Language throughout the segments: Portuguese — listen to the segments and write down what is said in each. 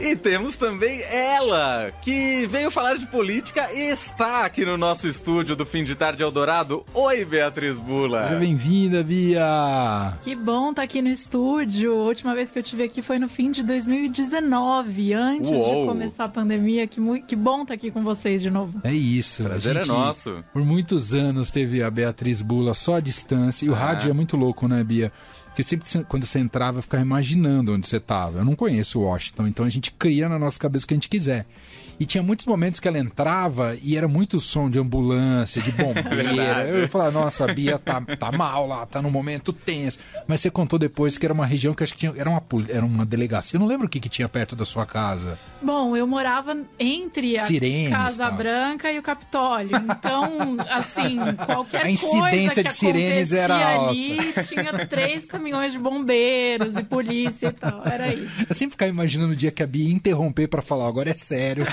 E temos também ela, que veio falar de política e está aqui no nosso estúdio do Fim de Tarde Eldorado. Oi, Beatriz Bula. Seja bem-vinda, Bia. Que bom estar tá aqui no estúdio. A última vez que eu tive aqui foi no fim de 2019, antes Uou. de começar a pandemia. Que, que bom estar tá aqui com vocês de novo. É isso. Prazer é gente, é nosso. Por muitos anos teve a Beatriz Bula só à distância. E o ah. rádio é muito louco, né, Bia? Porque sempre quando você entrava, eu ficava imaginando onde você estava. Eu não conheço Washington, então a gente cria na nossa cabeça o que a gente quiser. E tinha muitos momentos que ela entrava e era muito som de ambulância, de bombeira. Eu falava, nossa, a Bia tá, tá mal lá, tá num momento tenso. Mas você contou depois que era uma região que acho que tinha, era, uma, era uma delegacia. Eu não lembro o que, que tinha perto da sua casa. Bom, eu morava entre a Sirenes, Casa Branca e o Capitólio. Então, assim, qualquer a incidência de sirenes era ali, alta. tinha três caminhões de bombeiros e polícia e tal. Era isso. Eu sempre ficava imaginando o dia que a Bia interromper para falar, agora é sério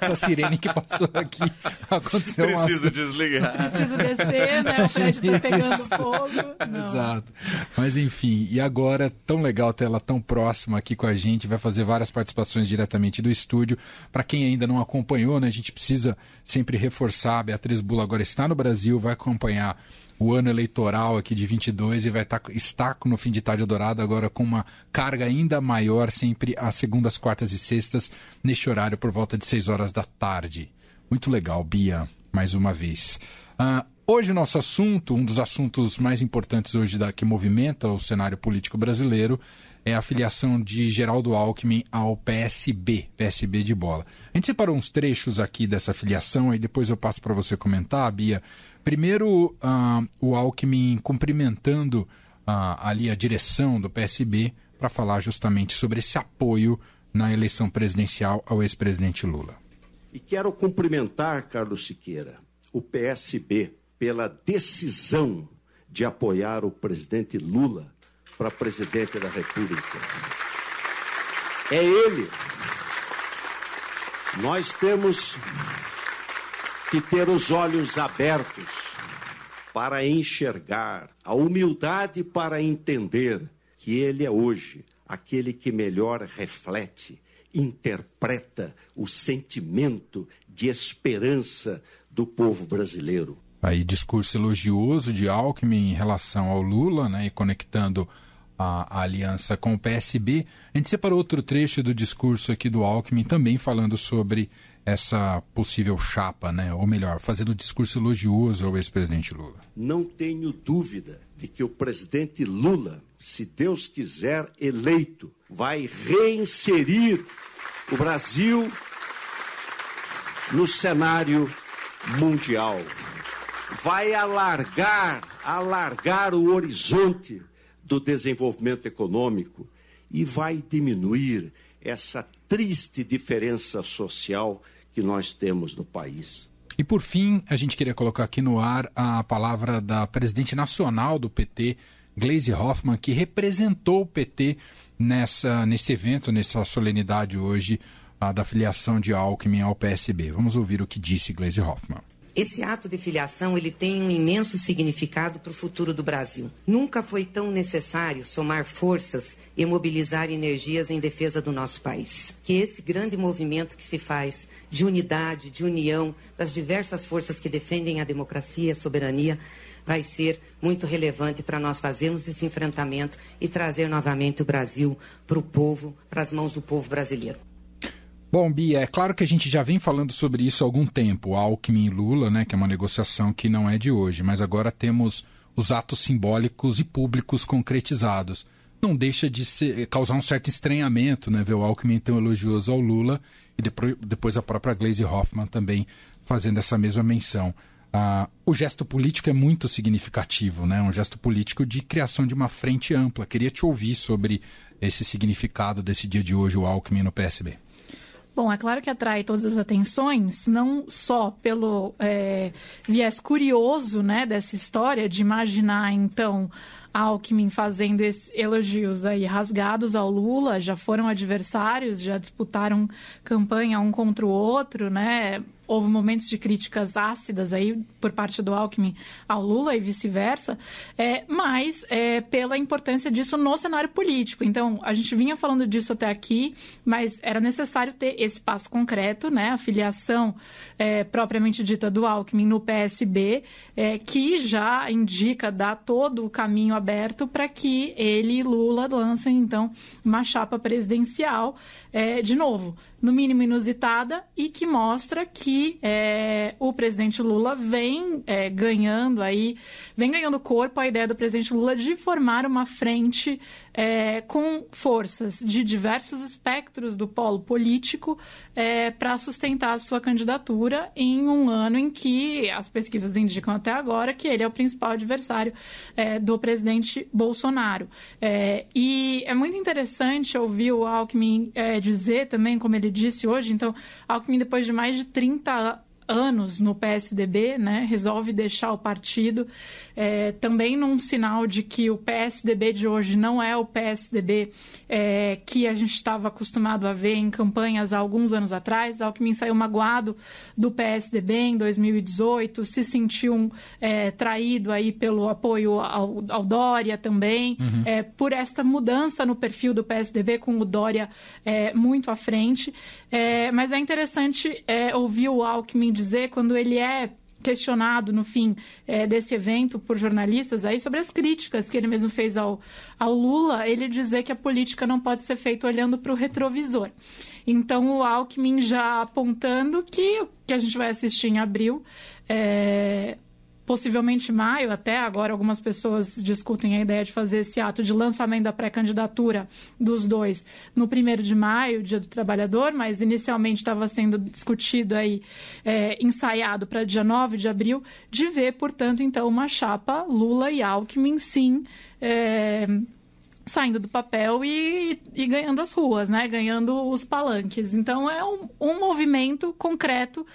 essa sirene que passou aqui. Aconteceu Preciso uma... desligar. Preciso descer, né? O prédio tá pegando fogo. Não. Exato. Mas enfim, e agora, tão legal ter ela tão próxima aqui com a gente. Vai fazer várias participações diretamente do estúdio. Para quem ainda não acompanhou, né? A gente precisa sempre reforçar. A Beatriz Bula agora está no Brasil, vai acompanhar o ano eleitoral aqui de 22 e vai estar, tá, está no fim de tarde dourado agora com uma carga ainda maior, sempre às segundas, quartas e sextas, neste horário por volta de 6 horas da tarde. Muito legal, Bia, mais uma vez. Uh, hoje o nosso assunto, um dos assuntos mais importantes hoje da, que movimenta o cenário político brasileiro, é a filiação de Geraldo Alckmin ao PSB, PSB de bola. A gente separou uns trechos aqui dessa filiação, e depois eu passo para você comentar, Bia, Primeiro, uh, o Alckmin cumprimentando uh, ali a direção do PSB para falar justamente sobre esse apoio na eleição presidencial ao ex-presidente Lula. E quero cumprimentar, Carlos Siqueira, o PSB pela decisão de apoiar o presidente Lula para presidente da República. É ele. Nós temos que ter os olhos abertos para enxergar, a humildade para entender que Ele é hoje aquele que melhor reflete, interpreta o sentimento de esperança do povo brasileiro. Aí, discurso elogioso de Alckmin em relação ao Lula, né, e conectando a, a, aliança com o PSB. A gente separou outro trecho do discurso aqui do Alckmin, também falando sobre essa possível chapa, né? ou melhor, fazendo um discurso elogioso ao ex-presidente Lula? Não tenho dúvida de que o presidente Lula, se Deus quiser eleito, vai reinserir o Brasil no cenário mundial. Vai alargar, alargar o horizonte do desenvolvimento econômico e vai diminuir essa triste diferença social que nós temos no país. E por fim, a gente queria colocar aqui no ar a palavra da presidente nacional do PT, Gleisi Hoffmann, que representou o PT nessa, nesse evento, nessa solenidade hoje a, da filiação de Alckmin ao PSB. Vamos ouvir o que disse Gleisi Hoffmann. Esse ato de filiação ele tem um imenso significado para o futuro do Brasil. Nunca foi tão necessário somar forças e mobilizar energias em defesa do nosso país. Que esse grande movimento que se faz de unidade, de união das diversas forças que defendem a democracia e a soberania vai ser muito relevante para nós fazermos esse enfrentamento e trazer novamente o Brasil para o povo, para as mãos do povo brasileiro. Bom, Bia, é claro que a gente já vem falando sobre isso há algum tempo, Alckmin e Lula, né, que é uma negociação que não é de hoje, mas agora temos os atos simbólicos e públicos concretizados. Não deixa de ser, causar um certo estranhamento, né, ver o Alckmin tão elogioso ao Lula e depois, depois a própria Glaze Hoffman também fazendo essa mesma menção. Ah, o gesto político é muito significativo, né? um gesto político de criação de uma frente ampla. Queria te ouvir sobre esse significado desse dia de hoje, o Alckmin no PSB. Bom, é claro que atrai todas as atenções, não só pelo é, viés curioso né, dessa história, de imaginar, então, Alckmin fazendo elogios aí rasgados ao Lula, já foram adversários, já disputaram campanha um contra o outro, né? Houve momentos de críticas ácidas aí por parte do Alckmin ao Lula e vice-versa, é, mas é, pela importância disso no cenário político. Então, a gente vinha falando disso até aqui, mas era necessário ter esse passo concreto, né? A filiação é, propriamente dita do Alckmin no PSB, é, que já indica, dá todo o caminho aberto para que ele e Lula lancem, então, uma chapa presidencial é, de novo no mínimo inusitada, e que mostra que é, o presidente Lula vem é, ganhando aí, vem ganhando corpo a ideia do presidente Lula de formar uma frente é, com forças de diversos espectros do polo político é, para sustentar a sua candidatura em um ano em que as pesquisas indicam até agora que ele é o principal adversário é, do presidente Bolsonaro. É, e é muito interessante ouvir o Alckmin dizer também, como ele disse hoje. Então, Alckmin, depois de mais de 30 anos no PSDB, né, resolve deixar o partido, é, também num sinal de que o PSDB de hoje não é o PSDB é, que a gente estava acostumado a ver em campanhas há alguns anos atrás. Alckmin saiu magoado do PSDB em 2018, se sentiu é, traído aí pelo apoio ao, ao Dória também, uhum. É, por esta mudança no perfil do PSDB com o Dória é, muito à frente. É, mas é interessante ouvir o Alckmin dizer quando ele é questionado no fim é, desse evento por jornalistas aí sobre as críticas que ele mesmo fez ao, ao Lula, ele dizer que a política não pode ser feita olhando para o retrovisor. Então o Alckmin já apontando que o que a gente vai assistir em abril é, possivelmente maio, até agora algumas pessoas discutem a ideia de fazer esse ato de lançamento da pré-candidatura dos dois no primeiro de maio, Dia do Trabalhador, mas inicialmente estava sendo discutido aí, é, ensaiado para dia 9 de abril, de ver, portanto, então, uma chapa Lula e Alckmin, sim, é, saindo do papel e, e, ganhando as ruas, né? Ganhando os palanques. Então é um, um movimento concreto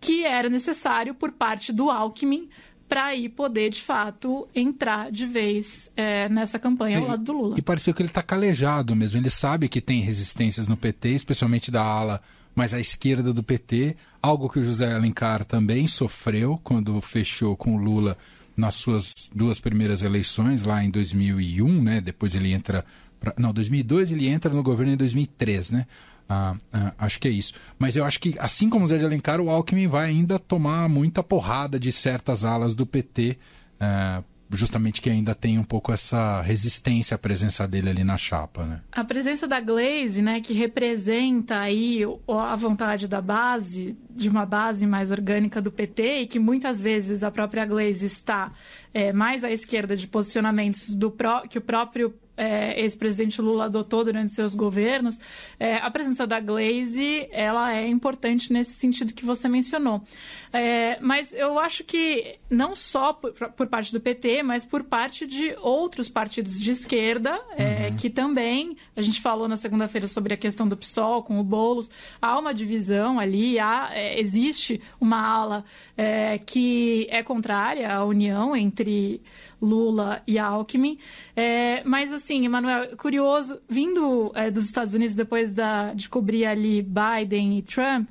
que era necessário por parte do Alckmin para aí poder, de fato, entrar de vez é, nessa campanha ao lado do Lula. E pareceu que ele está calejado mesmo. Ele sabe que tem resistências no PT, especialmente da ala mais à esquerda do PT, algo que o José Alencar também sofreu quando fechou com o Lula nas suas duas primeiras eleições, lá em 2001, né? Depois ele entra... Pra... Não, 2002 ele entra no governo em 2003, né? Ah, ah, acho que é isso. Mas eu acho que, assim como o Zé de Alencar, o Alckmin vai ainda tomar muita porrada de certas alas do PT, ah, justamente que ainda tem um pouco essa resistência à presença dele ali na chapa, né? A presença da Glaze, né, que representa aí a vontade da base, de uma base mais orgânica do PT, e que muitas vezes a própria Glaze está é, mais à esquerda de posicionamentos do que o próprio é, ex-presidente Lula adotou durante seus governos, é, a presença da Glaze ela é importante nesse sentido que você mencionou. É, mas eu acho que não só por, por, parte do PT, mas por parte de outros partidos de esquerda, é, uhum. que também, a gente falou na segunda-feira sobre a questão do PSOL com o Boulos, há uma divisão ali, há, é, existe uma ala é, que é contrária à união entre Lula e Alckmin. É, mas, assim, Emanuel, curioso, vindo é, dos Estados Unidos depois da, de cobrir ali Biden e Trump,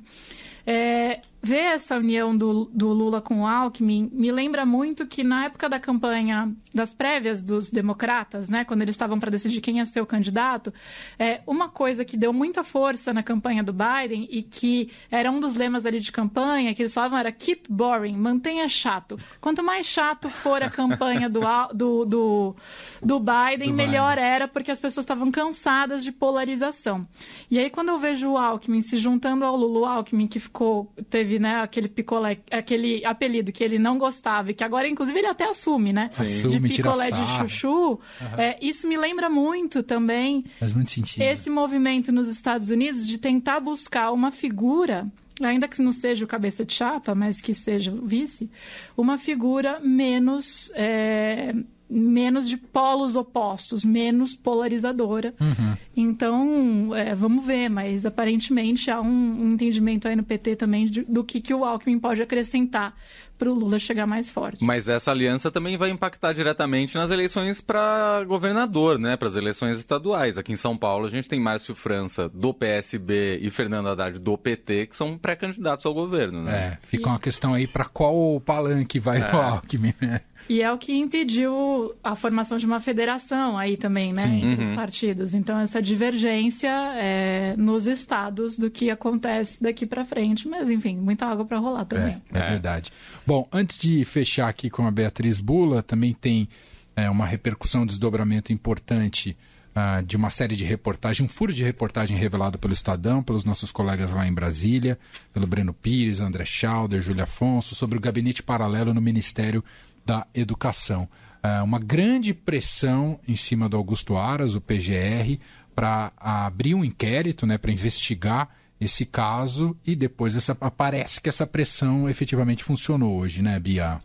é, ver essa união do, do Lula com o Alckmin me lembra muito que na época da campanha das prévias dos democratas, né, quando eles estavam para decidir quem ia ser o candidato, é, uma coisa que deu muita força na campanha do Biden e que era um dos lemas ali de campanha, que eles falavam era keep boring, mantenha chato. Quanto mais chato for a campanha do, do, do, do Biden, do melhor Biden. era, porque as pessoas estavam cansadas de polarização. E aí, quando eu vejo o Alckmin se juntando ao Lula, o Alckmin que ficou, teve teve, né, aquele picolé, aquele apelido que ele não gostava e que agora, inclusive, ele até assume, né? Sim. De picolé de chuchu. Uhum. É, isso me lembra muito também. Faz muito sentido. Esse movimento nos Estados Unidos de tentar buscar uma figura ainda que não seja o cabeça de chapa, mas que seja o vice, uma figura menos é, menos de polos opostos, menos polarizadora. Uhum. Então, é, vamos ver, mas aparentemente há um, um, entendimento aí no PT também de, do que, que o Alckmin pode acrescentar para o Lula chegar mais forte. Mas essa aliança também vai impactar diretamente nas eleições para governador, né? Para as eleições estaduais. Aqui em São Paulo a gente tem Márcio França do PSB e Fernando Haddad do PT, que são pré-candidatos ao governo, né? É, fica uma questão aí para qual palanque vai é. o Alckmin, né? E é o que impediu a formação de uma federação aí também, né? Sim. Entre uhum. os partidos. Então, essa divergência é, nos estados do que acontece daqui para frente. Mas, enfim, muita água para rolar também. É, é, verdade. Bom, antes de fechar aqui com a Beatriz Bula, também tem é, uma repercussão, desdobramento importante uh, de uma série de reportagens, um furo de reportagem revelado pelo Estadão, pelos nossos colegas lá em Brasília, pelo Breno Pires, André Schauder, Júlia Afonso, sobre o gabinete paralelo no Ministério da Educação. Uh, uma grande pressão em cima do Augusto Aras, o PGR, para abrir um inquérito, né, para investigar esse caso e depois essa, parece que essa pressão efetivamente funcionou hoje, né, Bia?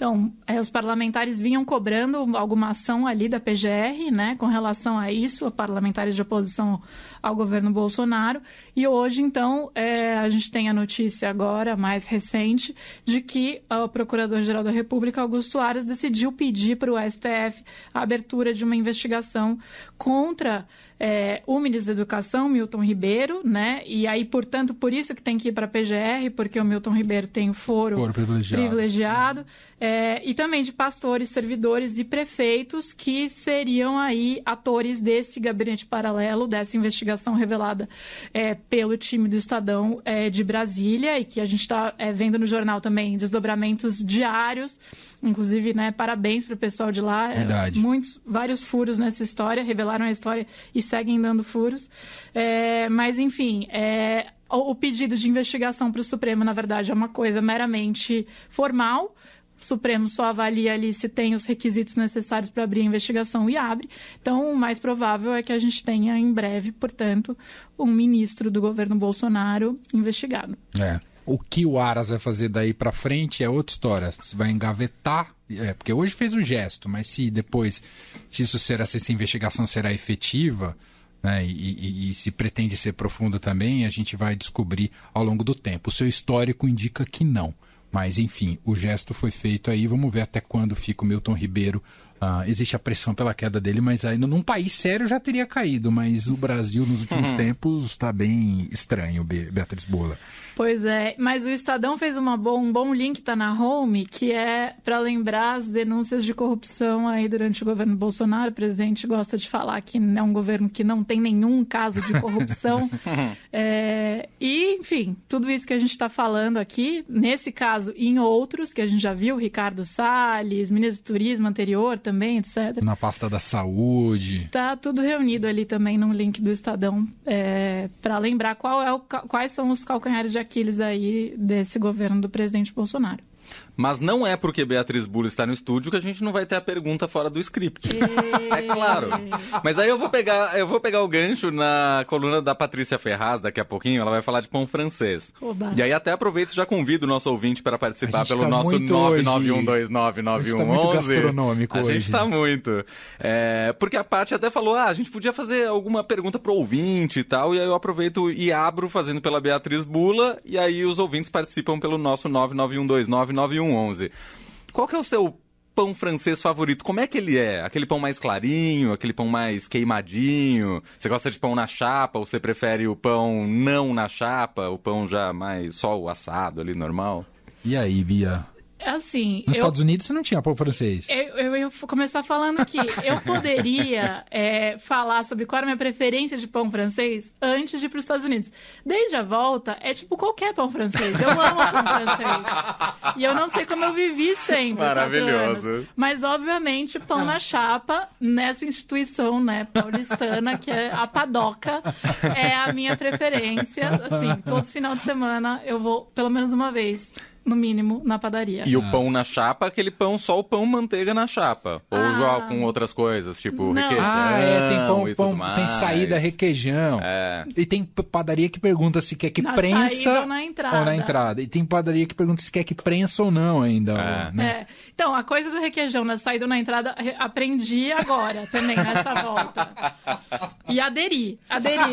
Então, é, os parlamentares vinham cobrando alguma ação ali da PGR, né, com relação a isso, parlamentares de oposição ao governo Bolsonaro. E hoje, então, é, a gente tem a notícia agora, mais recente, de que o Procurador-Geral da República, Augusto Aras, decidiu pedir para o STF a abertura de uma investigação contra é, o ministro da Educação, Milton Ribeiro, né? E aí, portanto, por isso que tem que ir para a PGR, porque o Milton Ribeiro tem foro, foro privilegiado. privilegiado é, e também de pastores, servidores e prefeitos que seriam aí atores desse gabinete paralelo, dessa investigação revelada é, pelo time do Estadão é, de Brasília e que a gente está é, vendo no jornal também desdobramentos diários, inclusive, né? Parabéns para o pessoal de lá. É, Verdade. muitos, vários furos nessa história, revelaram a história e seguem dando furos. É, mas, enfim, é, o pedido de investigação para o Supremo, na verdade, é uma coisa meramente formal. O Supremo só avalia ali se tem os requisitos necessários para abrir a investigação e abre. Então, o mais provável é que a gente tenha em breve, portanto, um ministro do governo Bolsonaro investigado. É. O que o Aras vai fazer daí para frente é outra história. Se vai engavetar, é, porque hoje fez um gesto, mas se depois, se isso será, se essa investigação será efetiva, né, e, e, e, se pretende ser profundo também, a gente vai descobrir ao longo do tempo. O seu histórico indica que não. Mas, enfim, o gesto foi feito aí. Vamos ver até quando fica o Milton Ribeiro Uh, existe a pressão pela queda dele, mas aí num país sério já teria caído, mas o Brasil nos últimos uhum. tempos está bem estranho, Beatriz Bola. Pois é, mas o Estadão fez uma bo um bom link, tá na home, que é para lembrar as denúncias de corrupção aí durante o governo Bolsonaro. O presidente gosta de falar que é um governo que não tem nenhum caso de corrupção. é, e, enfim, tudo isso que a gente está falando aqui, nesse caso e em outros, que a gente já viu, Ricardo Salles, ministro do Turismo anterior também, etc. Na pasta da saúde. Tá tudo reunido ali também no link do Estadão, é, para lembrar qual é o, quais são os calcanhares de Aquiles aí desse governo do presidente Bolsonaro. Mas não é porque Beatriz Bula está no estúdio que a gente não vai ter a pergunta fora do script. é claro. Mas aí eu vou pegar, eu vou pegar o gancho na coluna da Patrícia Ferraz daqui a pouquinho, ela vai falar de pão francês. Oba. E aí até aproveito e já convido o nosso ouvinte para participar pelo tá nosso 991299111. Tá muito gastronômico a hoje. A gente está muito. É, porque a Paty até falou, ah, a gente podia fazer alguma pergunta pro ouvinte e tal, e aí eu aproveito e abro fazendo pela Beatriz Bula, e aí os ouvintes participam pelo nosso 991299111. 9111. Qual que é o seu pão francês favorito? Como é que ele é? Aquele pão mais clarinho, aquele pão mais queimadinho? Você gosta de pão na chapa ou você prefere o pão não na chapa, o pão já mais só o assado ali normal? E aí, Bia? Assim. Nos eu, Estados Unidos você não tinha pão francês. Eu, eu ia começar falando que eu poderia é, falar sobre qual era a minha preferência de pão francês antes de ir para os Estados Unidos. Desde a volta, é tipo qualquer pão francês. Eu amo pão francês. E eu não sei como eu vivi sempre. Maravilhoso. Mas, obviamente, pão na chapa, nessa instituição né, paulistana, que é a padoca, é a minha preferência. Assim, todo final de semana eu vou pelo menos uma vez no mínimo, na padaria. E o pão na chapa, aquele pão só o pão manteiga na chapa. Ou Ah. já com outras coisas, tipo Não. requeijão Ah, é, tem pão, e pão mais. tem saída requeijão. É. E tem padaria que pergunta se quer que Na prensa ou na entrada. ou na entrada. E tem padaria que pergunta se quer que prensa ou não ainda. É. né? É. Então, a coisa do requeijão na saída ou na entrada, re- aprendi agora também, nessa volta. E aderi, aderi.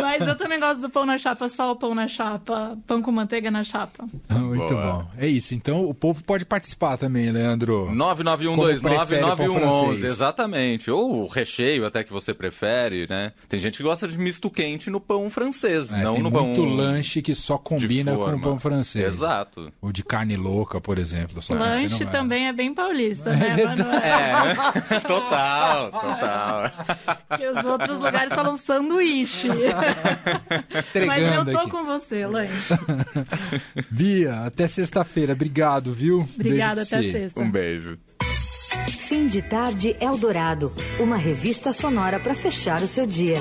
Mas eu também gosto do pão na chapa, só o pão na chapa, pão com manteiga na chapa. Muito Boa. bom. É isso. Então o povo pode participar também, Leandro. Como prefere pão 991299111, francês. exatamente. Ou o recheio até que você prefere, né? Tem gente que gosta de misto quente no pão francês, É, não tem no muito pão lanche que só combina com o pão francês. Exato. O de carne louca, por exemplo. Lanche também é bem paulista, né, Manuel? É, total, total. Que os outros lugares falam sanduíche. Mas eu tô aqui. com você, lanche. Bia, até sexta-feira. Obrigado, viu? Obrigada, até você. sexta. Um beijo. Fim de tarde Eldorado, uma revista sonora para fechar o seu dia.